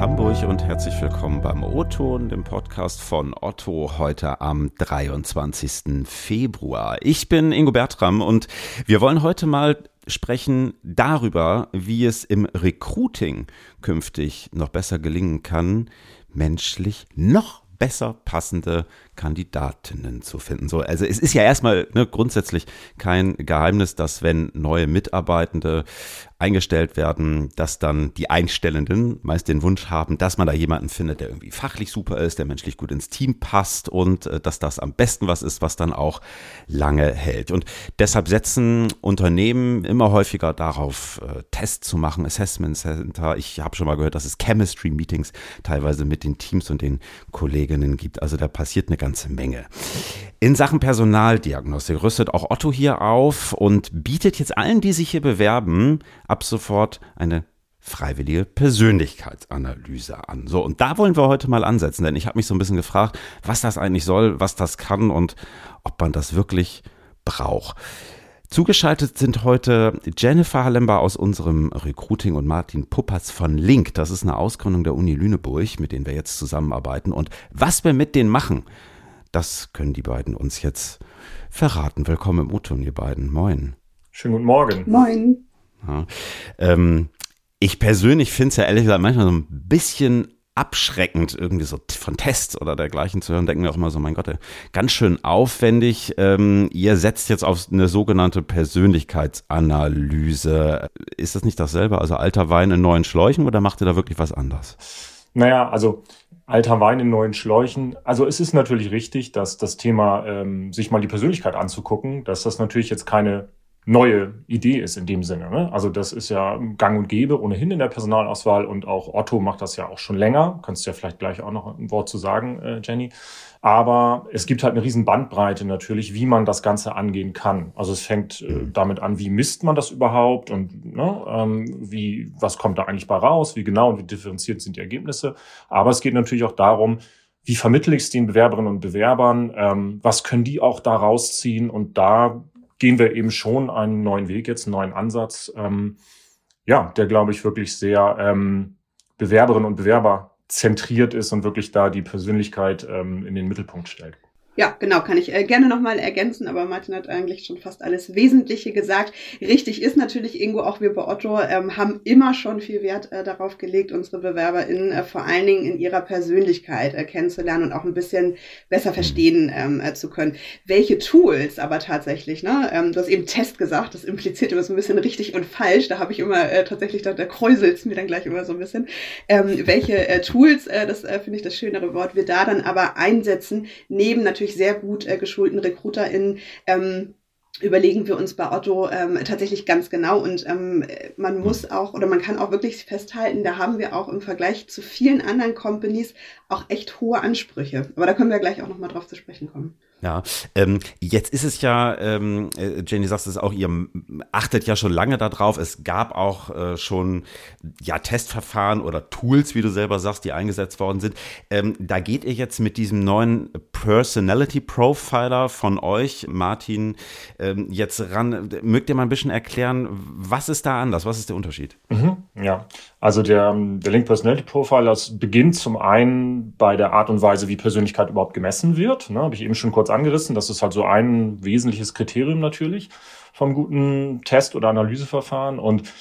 Hamburg und herzlich willkommen beim O-Ton, dem Podcast von Otto, heute am 23. Februar. Ich bin Ingo Bertram und wir wollen heute mal sprechen darüber, wie es im Recruiting künftig noch besser gelingen kann, menschlich noch besser passende Kandidatinnen zu finden. So, also es ist ja erstmal ne, grundsätzlich kein Geheimnis, dass wenn neue Mitarbeitende eingestellt werden, dass dann die Einstellenden meist den Wunsch haben, dass man da jemanden findet, der irgendwie fachlich super ist, der menschlich gut ins Team passt und äh, dass das am besten was ist, was dann auch lange hält. Und deshalb setzen Unternehmen immer häufiger darauf, äh, Tests zu machen, Assessment Center. Ich habe schon mal gehört, dass es Chemistry Meetings teilweise mit den Teams und den Kolleginnen gibt. Also da passiert eine ganze Menge. In Sachen Personaldiagnostik rüstet auch Otto hier auf und bietet jetzt allen, die sich hier bewerben, ab sofort eine freiwillige Persönlichkeitsanalyse an. So, und da wollen wir heute mal ansetzen, denn ich habe mich so ein bisschen gefragt, was das eigentlich soll, was das kann und ob man das wirklich braucht. Zugeschaltet sind heute Jennifer Hallember aus unserem Recruiting und Martin Puppatz von Link. Das ist eine Ausgründung der Uni Lüneburg, mit denen wir jetzt zusammenarbeiten. Und was wir mit denen machen, das können die beiden uns jetzt verraten. Willkommen im Uton, ihr beiden. Moin. Schönen guten Morgen. Moin. Ja, ähm, ich persönlich finde es ja ehrlich gesagt manchmal so ein bisschen abschreckend, irgendwie so von Tests oder dergleichen zu hören, denken wir auch immer so, mein Gott, ganz schön aufwendig. Ähm, ihr setzt jetzt auf eine sogenannte Persönlichkeitsanalyse. Ist das nicht dasselbe? Also alter Wein in neuen Schläuchen oder macht ihr da wirklich was anders? Naja, also alter Wein in neuen Schläuchen. Also es ist natürlich richtig, dass das Thema, ähm, sich mal die Persönlichkeit anzugucken, dass das natürlich jetzt keine neue Idee ist in dem Sinne. Ne? Also das ist ja gang und gäbe ohnehin in der Personalauswahl und auch Otto macht das ja auch schon länger. Kannst du ja vielleicht gleich auch noch ein Wort zu sagen, äh, Jenny. Aber es gibt halt eine riesen Bandbreite natürlich, wie man das Ganze angehen kann. Also es fängt äh, mhm. damit an, wie misst man das überhaupt und ne, ähm, wie, was kommt da eigentlich bei raus, wie genau und wie differenziert sind die Ergebnisse. Aber es geht natürlich auch darum, wie vermittle ich es den Bewerberinnen und Bewerbern, ähm, was können die auch da rausziehen und da gehen wir eben schon einen neuen Weg jetzt, einen neuen Ansatz, ähm, ja, der, glaube ich, wirklich sehr ähm, Bewerberinnen und Bewerber zentriert ist und wirklich da die Persönlichkeit ähm, in den Mittelpunkt stellt. Ja, genau, kann ich äh, gerne nochmal ergänzen, aber Martin hat eigentlich schon fast alles Wesentliche gesagt. Richtig ist natürlich, Ingo, auch wir bei Otto ähm, haben immer schon viel Wert äh, darauf gelegt, unsere BewerberInnen äh, vor allen Dingen in ihrer Persönlichkeit äh, kennenzulernen und auch ein bisschen besser verstehen ähm, äh, zu können. Welche Tools aber tatsächlich, ne? Ähm, du hast eben Test gesagt, das impliziert immer so ein bisschen richtig und falsch. Da habe ich immer äh, tatsächlich, da, da kräuselt mir dann gleich immer so ein bisschen. Ähm, welche äh, Tools, äh, das äh, finde ich das schönere Wort, wir da dann aber einsetzen, neben natürlich wirklich sehr gut äh, geschulten RekruterInnen ähm, überlegen wir uns bei Otto ähm, tatsächlich ganz genau und ähm, man muss auch oder man kann auch wirklich festhalten, da haben wir auch im Vergleich zu vielen anderen Companies auch echt hohe Ansprüche. Aber da können wir gleich auch nochmal drauf zu sprechen kommen. Ja, ähm, jetzt ist es ja, ähm, äh, Jenny sagt es auch, ihr achtet ja schon lange darauf. Es gab auch äh, schon ja Testverfahren oder Tools, wie du selber sagst, die eingesetzt worden sind. Ähm, da geht ihr jetzt mit diesem neuen Personality Profiler von euch, Martin, ähm, jetzt ran. Mögt ihr mal ein bisschen erklären, was ist da anders? Was ist der Unterschied? Mhm, ja, also der, der Link Personality Profiler das beginnt zum einen bei der Art und Weise, wie Persönlichkeit überhaupt gemessen wird. Ne, Habe ich eben schon kurz angerissen. Das ist halt so ein wesentliches Kriterium natürlich vom guten Test- oder Analyseverfahren. Und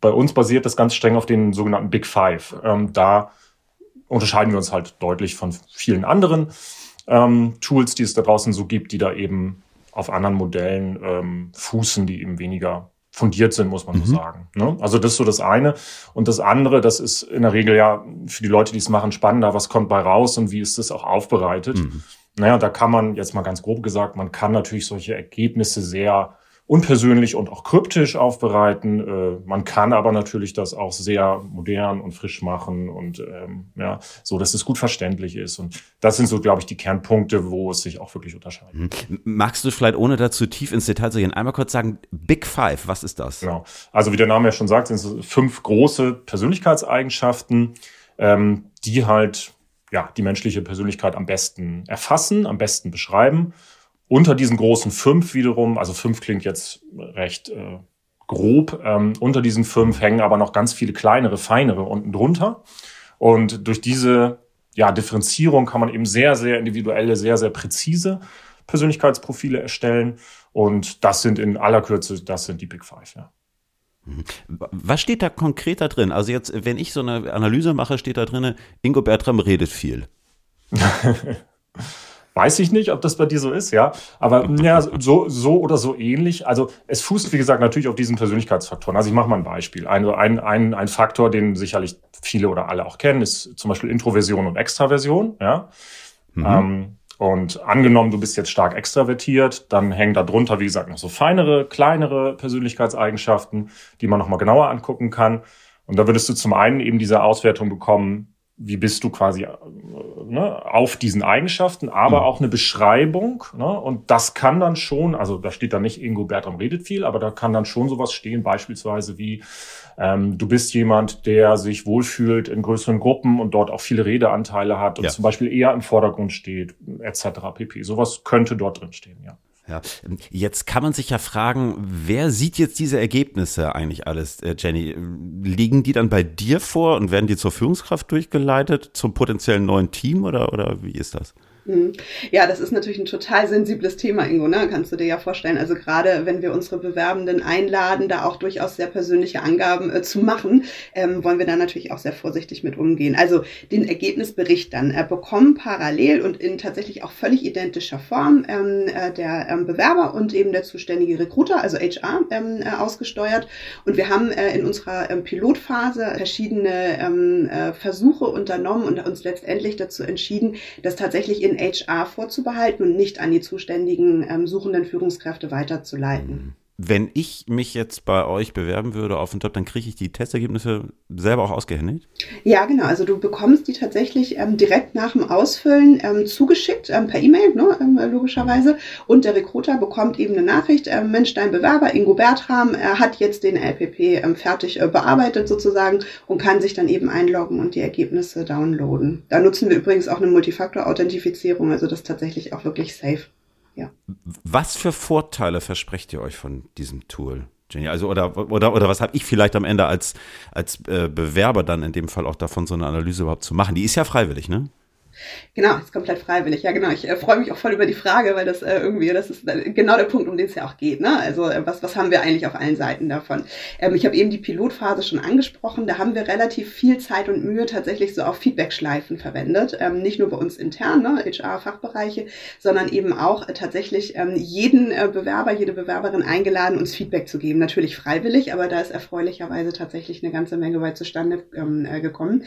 bei uns basiert das ganz streng auf den sogenannten Big Five. Ähm, da unterscheiden wir uns halt deutlich von vielen anderen ähm, Tools, die es da draußen so gibt, die da eben auf anderen Modellen ähm, fußen, die eben weniger fundiert sind, muss man mhm. so sagen. Ne? Also das ist so das eine. Und das andere, das ist in der Regel ja für die Leute, die es machen, spannender, was kommt bei raus und wie ist das auch aufbereitet. Mhm. Naja, da kann man jetzt mal ganz grob gesagt, man kann natürlich solche Ergebnisse sehr unpersönlich und auch kryptisch aufbereiten. Äh, man kann aber natürlich das auch sehr modern und frisch machen und ähm, ja, so, dass es gut verständlich ist. Und das sind so, glaube ich, die Kernpunkte, wo es sich auch wirklich unterscheidet. Mhm. Magst du vielleicht, ohne dazu tief ins Detail zu gehen, einmal kurz sagen, Big Five, was ist das? Genau. Also wie der Name ja schon sagt, sind es fünf große Persönlichkeitseigenschaften, ähm, die halt ja, die menschliche Persönlichkeit am besten erfassen, am besten beschreiben. Unter diesen großen fünf wiederum, also fünf klingt jetzt recht äh, grob, ähm, unter diesen fünf hängen aber noch ganz viele kleinere, feinere unten drunter. Und durch diese ja, Differenzierung kann man eben sehr, sehr individuelle, sehr, sehr präzise Persönlichkeitsprofile erstellen. Und das sind in aller Kürze, das sind die Big Five, ja. Mhm. Was steht da konkret da drin? Also jetzt, wenn ich so eine Analyse mache, steht da drin, Ingo Bertram redet viel. Weiß ich nicht, ob das bei dir so ist, ja. Aber ja, so, so oder so ähnlich. Also es fußt, wie gesagt, natürlich auf diesen Persönlichkeitsfaktoren. Also ich mache mal ein Beispiel. Ein, ein, ein, ein Faktor, den sicherlich viele oder alle auch kennen, ist zum Beispiel Introversion und Extraversion, ja. Mhm. Ähm, und angenommen, du bist jetzt stark extravertiert, dann hängen da drunter, wie gesagt, noch so feinere, kleinere Persönlichkeitseigenschaften, die man nochmal genauer angucken kann. Und da würdest du zum einen eben diese Auswertung bekommen, wie bist du quasi äh, ne, auf diesen Eigenschaften, aber mhm. auch eine Beschreibung. Ne, und das kann dann schon, also da steht da nicht Ingo Bertram redet viel, aber da kann dann schon sowas stehen, beispielsweise wie ähm, du bist jemand, der sich wohlfühlt in größeren Gruppen und dort auch viele Redeanteile hat und ja. zum Beispiel eher im Vordergrund steht, etc. pp. Sowas könnte dort drin stehen, ja. Ja, jetzt kann man sich ja fragen, wer sieht jetzt diese Ergebnisse eigentlich alles, äh, Jenny? Liegen die dann bei dir vor und werden die zur Führungskraft durchgeleitet, zum potenziellen neuen Team oder, oder wie ist das? Mhm. Ja, das ist natürlich ein total sensibles Thema, Ingo, ne? kannst du dir ja vorstellen. Also gerade wenn wir unsere Bewerbenden einladen, da auch durchaus sehr persönliche Angaben äh, zu machen, ähm, wollen wir da natürlich auch sehr vorsichtig mit umgehen. Also den Ergebnisbericht dann äh, bekommen parallel und in tatsächlich auch völlig identischer Form ähm, äh, der ähm, Bewerber und eben der zuständige Recruiter, also HR, ähm, äh, ausgesteuert. Und wir haben äh, in unserer ähm, Pilotphase verschiedene ähm, äh, Versuche unternommen und uns letztendlich dazu entschieden, dass tatsächlich in HR vorzubehalten und nicht an die zuständigen ähm, suchenden Führungskräfte weiterzuleiten. Wenn ich mich jetzt bei euch bewerben würde auf den Job, dann kriege ich die Testergebnisse selber auch ausgehändigt? Ja, genau. Also du bekommst die tatsächlich ähm, direkt nach dem Ausfüllen ähm, zugeschickt, ähm, per E-Mail, ne, ähm, logischerweise. Und der Recruiter bekommt eben eine Nachricht, äh, Mensch, dein Bewerber, Ingo Bertram, er hat jetzt den LPP ähm, fertig äh, bearbeitet sozusagen und kann sich dann eben einloggen und die Ergebnisse downloaden. Da nutzen wir übrigens auch eine Multifaktor-Authentifizierung, also das ist tatsächlich auch wirklich safe ja. Was für Vorteile versprecht ihr euch von diesem Tool? Jenny, also oder oder oder was habe ich vielleicht am Ende als als äh, Bewerber dann in dem Fall auch davon so eine Analyse überhaupt zu machen? Die ist ja freiwillig, ne? Genau, ist komplett freiwillig. Ja, genau. Ich äh, freue mich auch voll über die Frage, weil das äh, irgendwie, das ist äh, genau der Punkt, um den es ja auch geht. Ne? Also äh, was, was haben wir eigentlich auf allen Seiten davon? Ähm, ich habe eben die Pilotphase schon angesprochen. Da haben wir relativ viel Zeit und Mühe tatsächlich so auf Feedback-Schleifen verwendet. Ähm, nicht nur bei uns intern, ne, HR-Fachbereiche, sondern eben auch äh, tatsächlich ähm, jeden äh, Bewerber, jede Bewerberin eingeladen, uns Feedback zu geben. Natürlich freiwillig, aber da ist erfreulicherweise tatsächlich eine ganze Menge weit zustande ähm, äh, gekommen.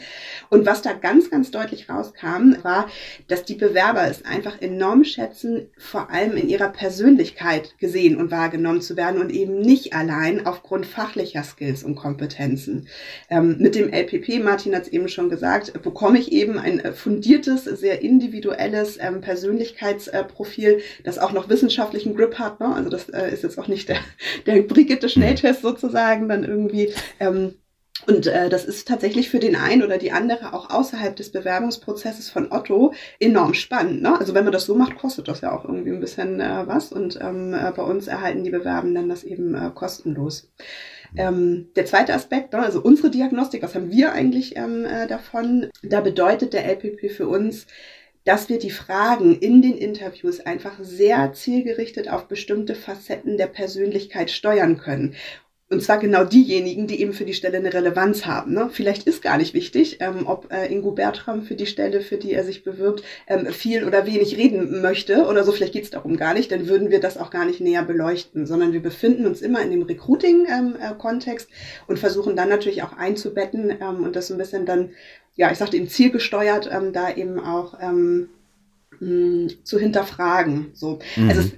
Und was da ganz, ganz deutlich rauskam, war, dass die Bewerber es einfach enorm schätzen, vor allem in ihrer Persönlichkeit gesehen und wahrgenommen zu werden und eben nicht allein aufgrund fachlicher Skills und Kompetenzen. Ähm, mit dem LPP, Martin hat es eben schon gesagt, bekomme ich eben ein äh, fundiertes, sehr individuelles ähm, Persönlichkeitsprofil, das auch noch wissenschaftlichen Grip hat. Ne? Also das äh, ist jetzt auch nicht der, der Brigitte-Schnelltest sozusagen dann irgendwie. Ähm, und äh, das ist tatsächlich für den einen oder die andere auch außerhalb des Bewerbungsprozesses von Otto enorm spannend. Ne? Also wenn man das so macht, kostet das ja auch irgendwie ein bisschen äh, was. Und ähm, äh, bei uns erhalten die Bewerbenden das eben äh, kostenlos. Ähm, der zweite Aspekt, ne, also unsere Diagnostik, was haben wir eigentlich ähm, äh, davon? Da bedeutet der LPP für uns, dass wir die Fragen in den Interviews einfach sehr zielgerichtet auf bestimmte Facetten der Persönlichkeit steuern können. Und zwar genau diejenigen, die eben für die Stelle eine Relevanz haben. Ne? Vielleicht ist gar nicht wichtig, ähm, ob äh, Ingo Bertram für die Stelle, für die er sich bewirbt, ähm, viel oder wenig reden möchte oder so. Vielleicht geht es darum gar nicht. Dann würden wir das auch gar nicht näher beleuchten, sondern wir befinden uns immer in dem Recruiting-Kontext ähm, äh, und versuchen dann natürlich auch einzubetten ähm, und das so ein bisschen dann, ja, ich sagte eben zielgesteuert, ähm, da eben auch ähm, mh, zu hinterfragen. So. Mhm. Also es,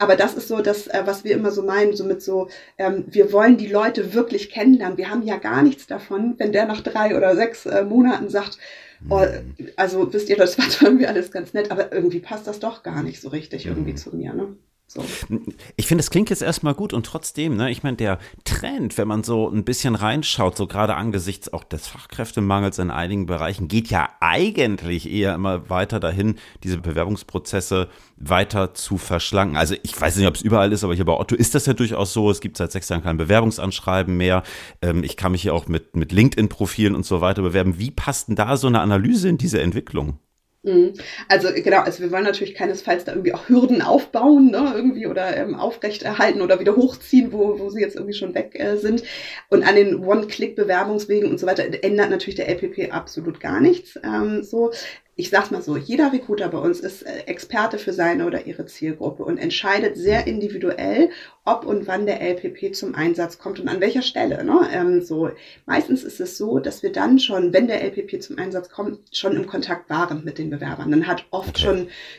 aber das ist so das, äh, was wir immer so meinen, so mit so, ähm, wir wollen die Leute wirklich kennenlernen. Wir haben ja gar nichts davon, wenn der nach drei oder sechs äh, Monaten sagt, oh, mhm. also wisst ihr, das war irgendwie alles ganz nett, aber irgendwie passt das doch gar nicht so richtig irgendwie mhm. zu mir. Ne? So. Ich finde, es klingt jetzt erstmal gut und trotzdem, ne, ich meine, der Trend, wenn man so ein bisschen reinschaut, so gerade angesichts auch des Fachkräftemangels in einigen Bereichen, geht ja eigentlich eher immer weiter dahin, diese Bewerbungsprozesse weiter zu verschlanken. Also ich weiß nicht, ob es überall ist, aber hier bei Otto ist das ja durchaus so. Es gibt seit sechs Jahren kein Bewerbungsanschreiben mehr. Ähm, ich kann mich hier auch mit, mit LinkedIn-Profilen und so weiter bewerben. Wie passt denn da so eine Analyse in diese Entwicklung? Mhm. Also genau, also wir wollen natürlich keinesfalls da irgendwie auch Hürden aufbauen, ne, irgendwie oder ähm, aufrechterhalten oder wieder hochziehen, wo, wo sie jetzt irgendwie schon weg äh, sind. Und an den One-Click-Bewerbungswegen und so weiter ändert natürlich der LPP absolut gar nichts. Ähm, so, ich sag's mal so, jeder Recruiter bei uns ist äh, Experte für seine oder ihre Zielgruppe und entscheidet sehr individuell, ob und wann der LPP zum Einsatz kommt und an welcher Stelle. Ne? Ähm, so meistens ist es so, dass wir dann schon, wenn der LPP zum Einsatz kommt, schon im Kontakt waren mit den Bewerbern. Dann hat oft okay. schon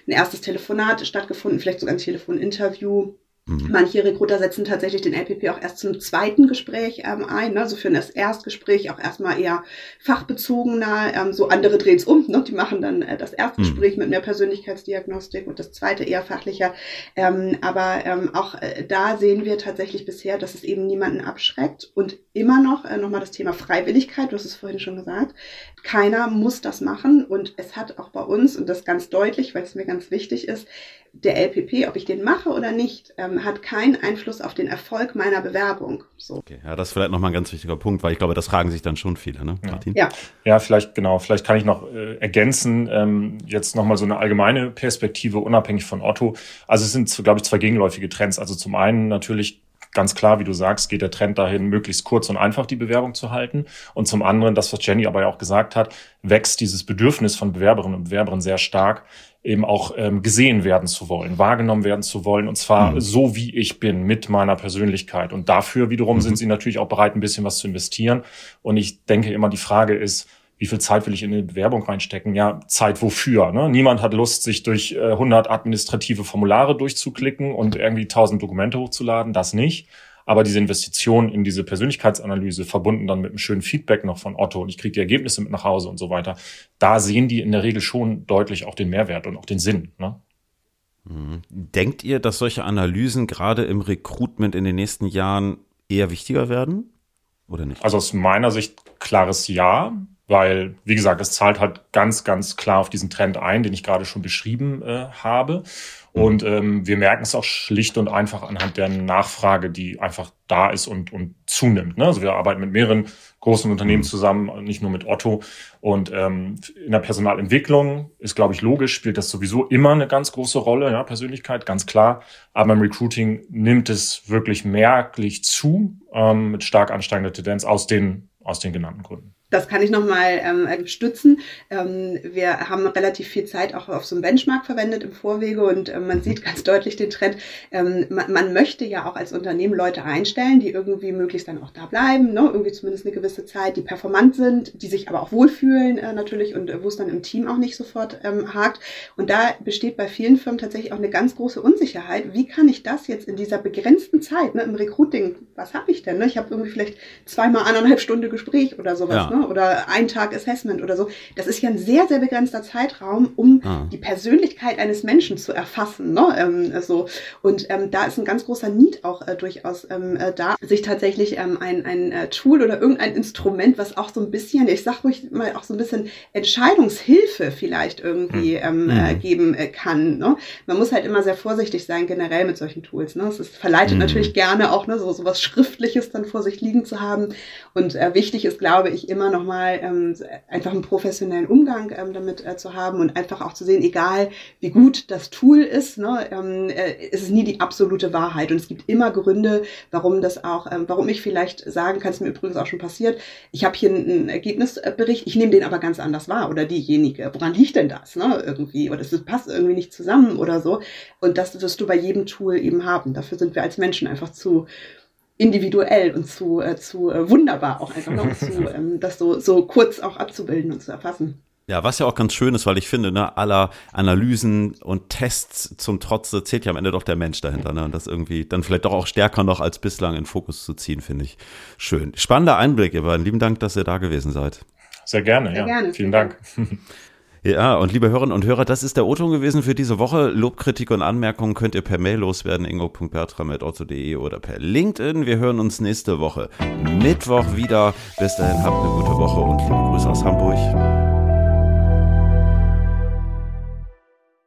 ein erstes Telefonat stattgefunden, vielleicht sogar ein Telefoninterview. Manche Recruiter setzen tatsächlich den LPP auch erst zum zweiten Gespräch ähm, ein, ne? so für das Erstgespräch auch erstmal eher fachbezogener. Ähm, so andere drehen es um, ne? die machen dann äh, das Erstgespräch mhm. mit mehr Persönlichkeitsdiagnostik und das zweite eher fachlicher. Ähm, aber ähm, auch äh, da sehen wir tatsächlich bisher, dass es eben niemanden abschreckt und immer noch äh, nochmal das Thema Freiwilligkeit, du hast es vorhin schon gesagt. Keiner muss das machen und es hat auch bei uns, und das ganz deutlich, weil es mir ganz wichtig ist, der LPP, ob ich den mache oder nicht, ähm, hat keinen Einfluss auf den Erfolg meiner Bewerbung. So. Okay, ja, das ist vielleicht nochmal ein ganz wichtiger Punkt, weil ich glaube, das fragen sich dann schon viele, ne, Martin? Ja, ja vielleicht, genau, vielleicht kann ich noch äh, ergänzen, ähm, jetzt nochmal so eine allgemeine Perspektive, unabhängig von Otto. Also es sind, glaube ich, zwei gegenläufige Trends. Also zum einen natürlich ganz klar, wie du sagst, geht der Trend dahin, möglichst kurz und einfach die Bewerbung zu halten. Und zum anderen, das, was Jenny aber ja auch gesagt hat, wächst dieses Bedürfnis von Bewerberinnen und Bewerbern sehr stark, eben auch ähm, gesehen werden zu wollen, wahrgenommen werden zu wollen, und zwar mhm. so, wie ich bin, mit meiner Persönlichkeit. Und dafür wiederum mhm. sind sie natürlich auch bereit, ein bisschen was zu investieren. Und ich denke immer, die Frage ist, wie viel Zeit will ich in eine Bewerbung reinstecken? Ja, Zeit wofür? Ne? Niemand hat Lust, sich durch äh, 100 administrative Formulare durchzuklicken und irgendwie 1000 Dokumente hochzuladen. Das nicht. Aber diese Investition in diese Persönlichkeitsanalyse, verbunden dann mit einem schönen Feedback noch von Otto und ich kriege die Ergebnisse mit nach Hause und so weiter, da sehen die in der Regel schon deutlich auch den Mehrwert und auch den Sinn. Ne? Mhm. Denkt ihr, dass solche Analysen gerade im Recruitment in den nächsten Jahren eher wichtiger werden? Oder nicht? Also aus meiner Sicht klares Ja, weil, wie gesagt, es zahlt halt ganz, ganz klar auf diesen Trend ein, den ich gerade schon beschrieben äh, habe. Mhm. Und ähm, wir merken es auch schlicht und einfach anhand der Nachfrage, die einfach da ist und, und zunimmt. Ne? Also wir arbeiten mit mehreren großen Unternehmen mhm. zusammen, nicht nur mit Otto. Und ähm, in der Personalentwicklung ist, glaube ich, logisch, spielt das sowieso immer eine ganz große Rolle, ja, Persönlichkeit, ganz klar. Aber im Recruiting nimmt es wirklich merklich zu, ähm, mit stark ansteigender Tendenz aus den, aus den genannten Gründen. Das kann ich nochmal ähm, stützen. Ähm, wir haben relativ viel Zeit auch auf so einem Benchmark verwendet im Vorwege und äh, man sieht ganz deutlich den Trend. Ähm, man, man, möchte ja auch als Unternehmen Leute einstellen, die irgendwie möglichst dann auch da bleiben, ne? irgendwie zumindest eine gewisse Zeit, die performant sind, die sich aber auch wohlfühlen äh, natürlich und äh, wo es dann im Team auch nicht sofort ähm, hakt. Und da besteht bei vielen Firmen tatsächlich auch eine ganz große Unsicherheit. Wie kann ich das jetzt in dieser begrenzten Zeit, ne, im Recruiting, was habe ich denn? Ne? Ich habe irgendwie vielleicht zweimal anderthalb Stunden Gespräch oder sowas. Ja. Ne? Oder ein Tag Assessment oder so. Das ist ja ein sehr, sehr begrenzter Zeitraum, um ah. die Persönlichkeit eines Menschen zu erfassen. Ne? Ähm, so. Und ähm, da ist ein ganz großer Need auch äh, durchaus ähm, äh, da, sich tatsächlich ähm, ein, ein äh, Tool oder irgendein Instrument, was auch so ein bisschen, ich sag ruhig mal auch so ein bisschen Entscheidungshilfe vielleicht irgendwie hm. ähm, äh, mhm. geben äh, kann. Ne? Man muss halt immer sehr vorsichtig sein, generell mit solchen Tools. Ne? Es ist, verleitet mhm. natürlich gerne auch ne, so, so was Schriftliches dann vor sich liegen zu haben. Und äh, wichtig ist, glaube ich, immer nochmal ähm, einfach einen professionellen Umgang ähm, damit äh, zu haben und einfach auch zu sehen, egal wie gut das Tool ist, ne, ähm, äh, ist es nie die absolute Wahrheit. Und es gibt immer Gründe, warum das auch, ähm, warum ich vielleicht sagen kann, es mir übrigens auch schon passiert, ich habe hier einen Ergebnisbericht, ich nehme den aber ganz anders wahr oder diejenige. Woran liegt denn das? Ne, irgendwie? Oder es passt irgendwie nicht zusammen oder so. Und das wirst du bei jedem Tool eben haben. Dafür sind wir als Menschen einfach zu individuell und zu, äh, zu äh, wunderbar auch einfach noch zu, ähm, das so, so kurz auch abzubilden und zu erfassen. Ja, was ja auch ganz schön ist, weil ich finde, ne, aller Analysen und Tests zum Trotze zählt ja am Ende doch der Mensch dahinter, ne? Und das irgendwie dann vielleicht doch auch stärker noch als bislang in Fokus zu ziehen, finde ich schön. Spannender Einblick, ihr beiden. Lieben Dank, dass ihr da gewesen seid. Sehr gerne, Sehr ja. Gerne. Vielen Dank. Ja, und liebe Hörerinnen und Hörer, das ist der O-Ton gewesen für diese Woche. Lob, Kritik und Anmerkungen könnt ihr per Mail loswerden, ingo.bertram.otto.de oder per LinkedIn. Wir hören uns nächste Woche Mittwoch wieder. Bis dahin habt eine gute Woche und liebe Grüße aus Hamburg.